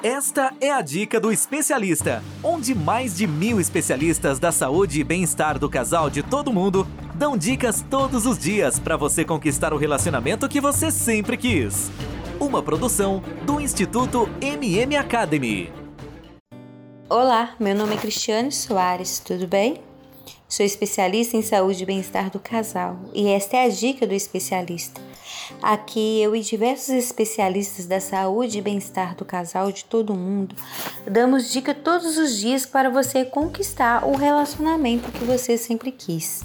Esta é a dica do especialista, onde mais de mil especialistas da saúde e bem-estar do casal de todo mundo dão dicas todos os dias para você conquistar o relacionamento que você sempre quis. Uma produção do Instituto MM Academy. Olá, meu nome é Cristiane Soares, tudo bem? Sou especialista em saúde e bem-estar do casal e esta é a dica do especialista. Aqui eu e diversos especialistas da saúde e bem-estar do casal de todo mundo damos dica todos os dias para você conquistar o relacionamento que você sempre quis.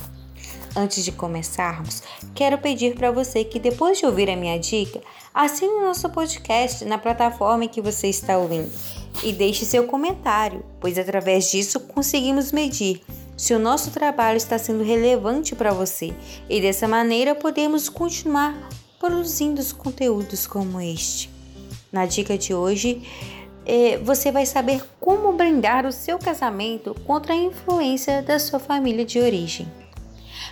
Antes de começarmos, quero pedir para você que depois de ouvir a minha dica, assine o nosso podcast na plataforma em que você está ouvindo e deixe seu comentário, pois através disso conseguimos medir se o nosso trabalho está sendo relevante para você e dessa maneira podemos continuar produzindo conteúdos como este. Na dica de hoje, é, você vai saber como brindar o seu casamento contra a influência da sua família de origem.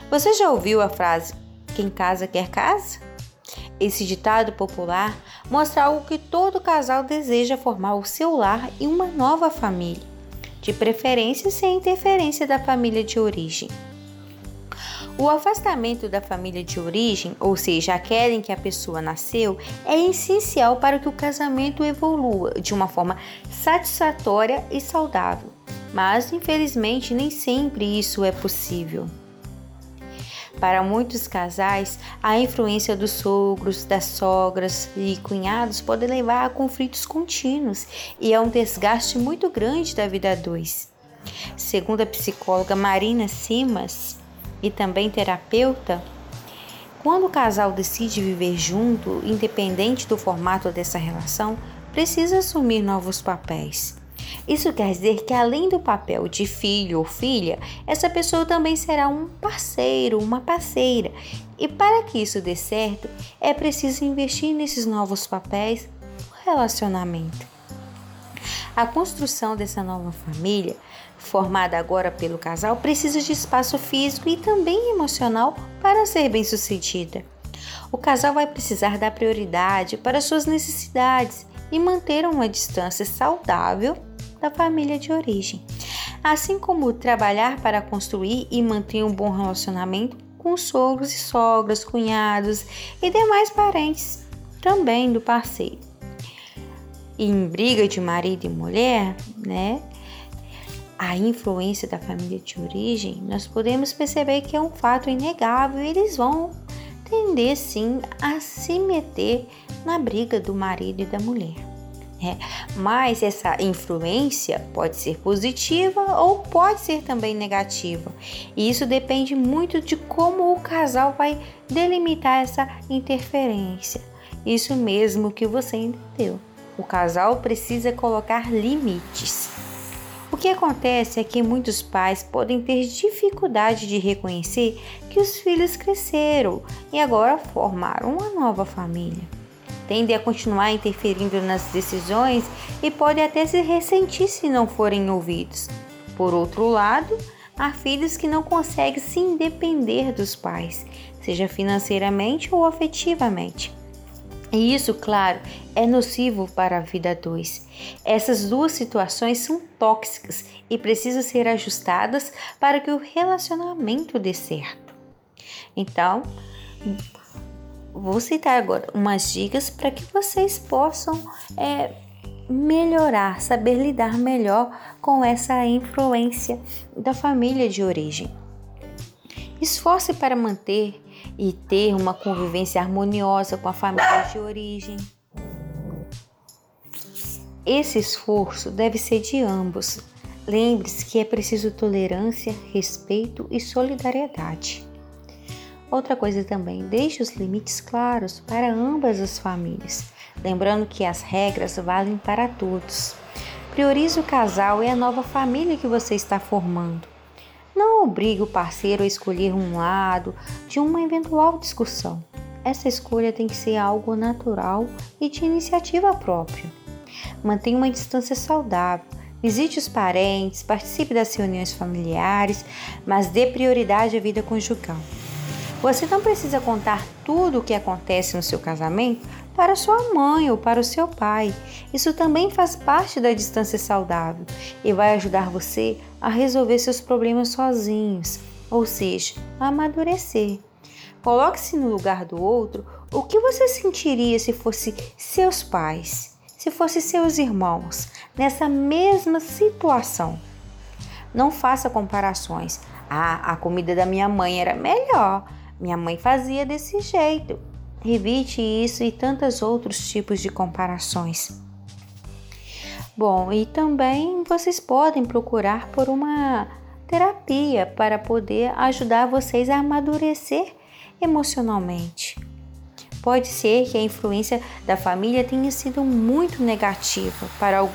Você já ouviu a frase quem casa quer casa? Esse ditado popular mostra algo que todo casal deseja formar o seu lar e uma nova família, de preferência sem interferência da família de origem. O afastamento da família de origem, ou seja, aquela em que a pessoa nasceu, é essencial para que o casamento evolua de uma forma satisfatória e saudável. Mas, infelizmente, nem sempre isso é possível. Para muitos casais, a influência dos sogros, das sogras e cunhados pode levar a conflitos contínuos e a um desgaste muito grande da vida a dois. Segundo a psicóloga Marina Simas, e também terapeuta, quando o casal decide viver junto, independente do formato dessa relação, precisa assumir novos papéis. Isso quer dizer que, além do papel de filho ou filha, essa pessoa também será um parceiro, uma parceira. E para que isso dê certo, é preciso investir nesses novos papéis no relacionamento. A construção dessa nova família formada agora pelo casal, precisa de espaço físico e também emocional para ser bem-sucedida. O casal vai precisar dar prioridade para suas necessidades e manter uma distância saudável da família de origem, assim como trabalhar para construir e manter um bom relacionamento com sogros e sogras, cunhados e demais parentes também do parceiro. Em briga de marido e mulher, né? a influência da família de origem, nós podemos perceber que é um fato inegável. Eles vão tender sim a se meter na briga do marido e da mulher. É, mas essa influência pode ser positiva ou pode ser também negativa. E isso depende muito de como o casal vai delimitar essa interferência. Isso mesmo que você entendeu. O casal precisa colocar limites. O que acontece é que muitos pais podem ter dificuldade de reconhecer que os filhos cresceram e agora formaram uma nova família. Tendem a continuar interferindo nas decisões e podem até se ressentir se não forem ouvidos. Por outro lado, há filhos que não conseguem se independer dos pais, seja financeiramente ou afetivamente. E isso, claro, é nocivo para a vida 2. Essas duas situações são tóxicas e precisam ser ajustadas para que o relacionamento dê certo. Então, vou citar agora umas dicas para que vocês possam é, melhorar, saber lidar melhor com essa influência da família de origem. Esforce para manter e ter uma convivência harmoniosa com a família de origem. Esse esforço deve ser de ambos. Lembre-se que é preciso tolerância, respeito e solidariedade. Outra coisa também, deixe os limites claros para ambas as famílias, lembrando que as regras valem para todos. Priorize o casal e a nova família que você está formando. Não obrigue o parceiro a escolher um lado de uma eventual discussão. Essa escolha tem que ser algo natural e de iniciativa própria. Mantenha uma distância saudável. Visite os parentes, participe das reuniões familiares, mas dê prioridade à vida conjugal. Você não precisa contar tudo o que acontece no seu casamento para sua mãe ou para o seu pai. Isso também faz parte da distância saudável e vai ajudar você a resolver seus problemas sozinhos, ou seja, a amadurecer. Coloque-se no lugar do outro. O que você sentiria se fosse seus pais, se fosse seus irmãos, nessa mesma situação? Não faça comparações. Ah, a comida da minha mãe era melhor. Minha mãe fazia desse jeito. Evite isso e tantos outros tipos de comparações. Bom, e também vocês podem procurar por uma terapia para poder ajudar vocês a amadurecer emocionalmente. Pode ser que a influência da família tenha sido muito negativa para,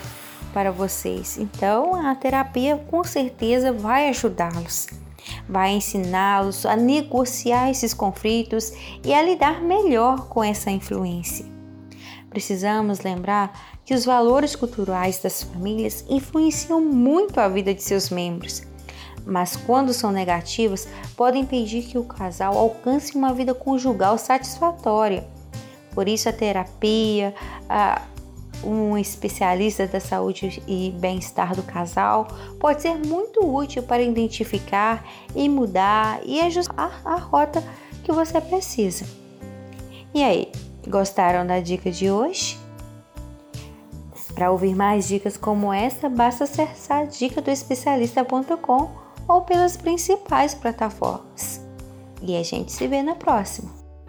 para vocês, então a terapia com certeza vai ajudá-los vai ensiná-los a negociar esses conflitos e a lidar melhor com essa influência. Precisamos lembrar que os valores culturais das famílias influenciam muito a vida de seus membros, mas quando são negativos, podem impedir que o casal alcance uma vida conjugal satisfatória. Por isso, a terapia, a um especialista da saúde e bem-estar do casal pode ser muito útil para identificar e mudar e ajustar a rota que você precisa. E aí, gostaram da dica de hoje? Para ouvir mais dicas como essa, basta acessar dica do especialista.com ou pelas principais plataformas. E a gente se vê na próxima.